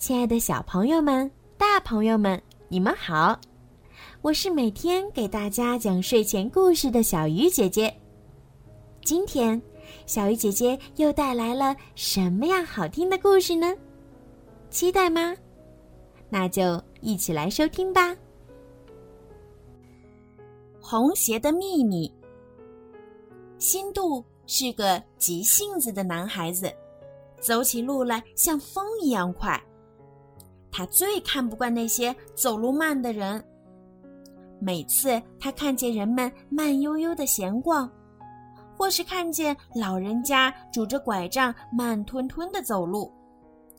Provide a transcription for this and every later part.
亲爱的小朋友们、大朋友们，你们好！我是每天给大家讲睡前故事的小鱼姐姐。今天，小鱼姐姐又带来了什么样好听的故事呢？期待吗？那就一起来收听吧。红鞋的秘密。新度是个急性子的男孩子，走起路来像风一样快。他最看不惯那些走路慢的人。每次他看见人们慢悠悠的闲逛，或是看见老人家拄着拐杖慢吞吞的走路，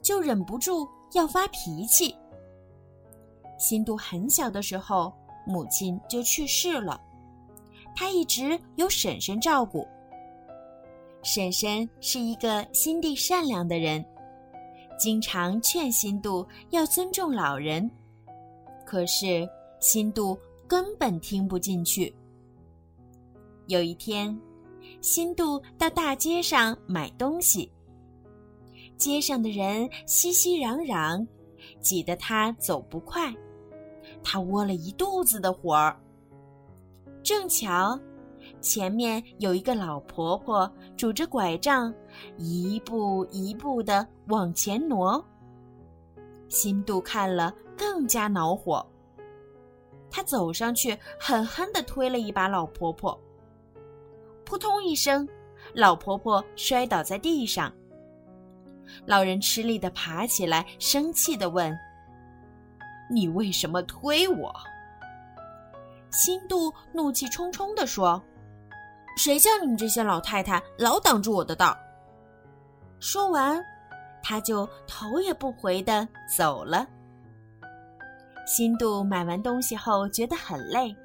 就忍不住要发脾气。新度很小的时候，母亲就去世了，他一直由婶婶照顾。婶婶是一个心地善良的人。经常劝新度要尊重老人，可是新度根本听不进去。有一天，新度到大街上买东西，街上的人熙熙攘攘，挤得他走不快，他窝了一肚子的火儿。正巧。前面有一个老婆婆拄着拐杖，一步一步的往前挪。新度看了更加恼火，他走上去狠狠的推了一把老婆婆。扑通一声，老婆婆摔倒在地上。老人吃力的爬起来，生气的问：“你为什么推我？”新度怒气冲冲的说。谁叫你们这些老太太老挡住我的道？说完，他就头也不回的走了。新度买完东西后觉得很累，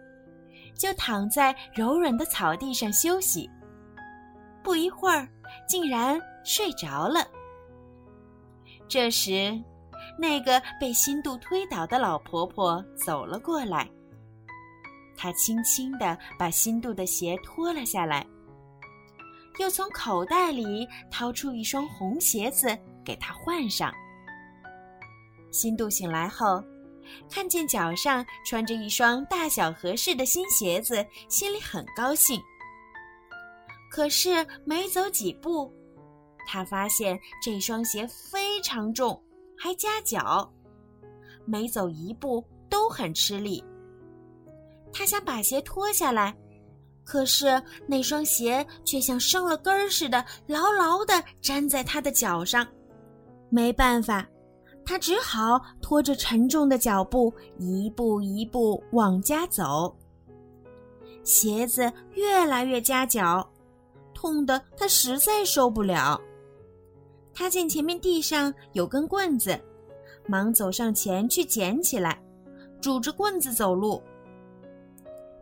就躺在柔软的草地上休息。不一会儿，竟然睡着了。这时，那个被新度推倒的老婆婆走了过来。他轻轻地把新度的鞋脱了下来，又从口袋里掏出一双红鞋子给他换上。新度醒来后，看见脚上穿着一双大小合适的新鞋子，心里很高兴。可是没走几步，他发现这双鞋非常重，还夹脚，每走一步都很吃力。他想把鞋脱下来，可是那双鞋却像生了根儿似的，牢牢地粘在他的脚上。没办法，他只好拖着沉重的脚步，一步一步往家走。鞋子越来越夹脚，痛得他实在受不了。他见前面地上有根棍子，忙走上前去捡起来，拄着棍子走路。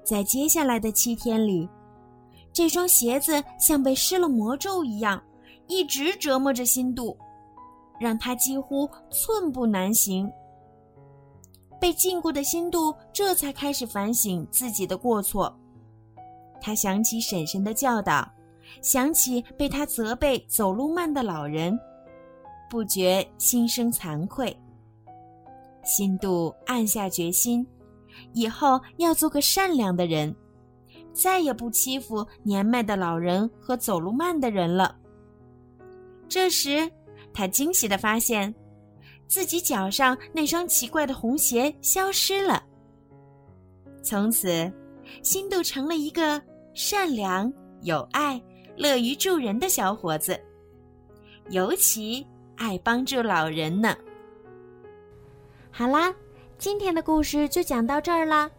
在接下来的七天里，这双鞋子像被施了魔咒一样，一直折磨着新度，让他几乎寸步难行。被禁锢的心度这才开始反省自己的过错。他想起婶婶的教导，想起被他责备走路慢的老人，不觉心生惭愧。心度暗下决心。以后要做个善良的人，再也不欺负年迈的老人和走路慢的人了。这时，他惊喜地发现，自己脚上那双奇怪的红鞋消失了。从此，新度成了一个善良、有爱、乐于助人的小伙子，尤其爱帮助老人呢。好啦。今天的故事就讲到这儿啦。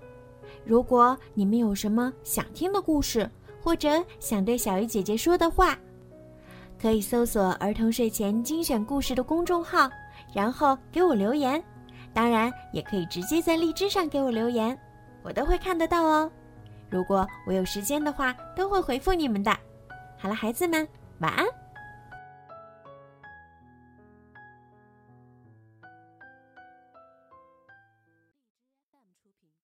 如果你们有什么想听的故事，或者想对小鱼姐姐说的话，可以搜索“儿童睡前精选故事”的公众号，然后给我留言。当然，也可以直接在荔枝上给我留言，我都会看得到哦。如果我有时间的话，都会回复你们的。好了，孩子们，晚安。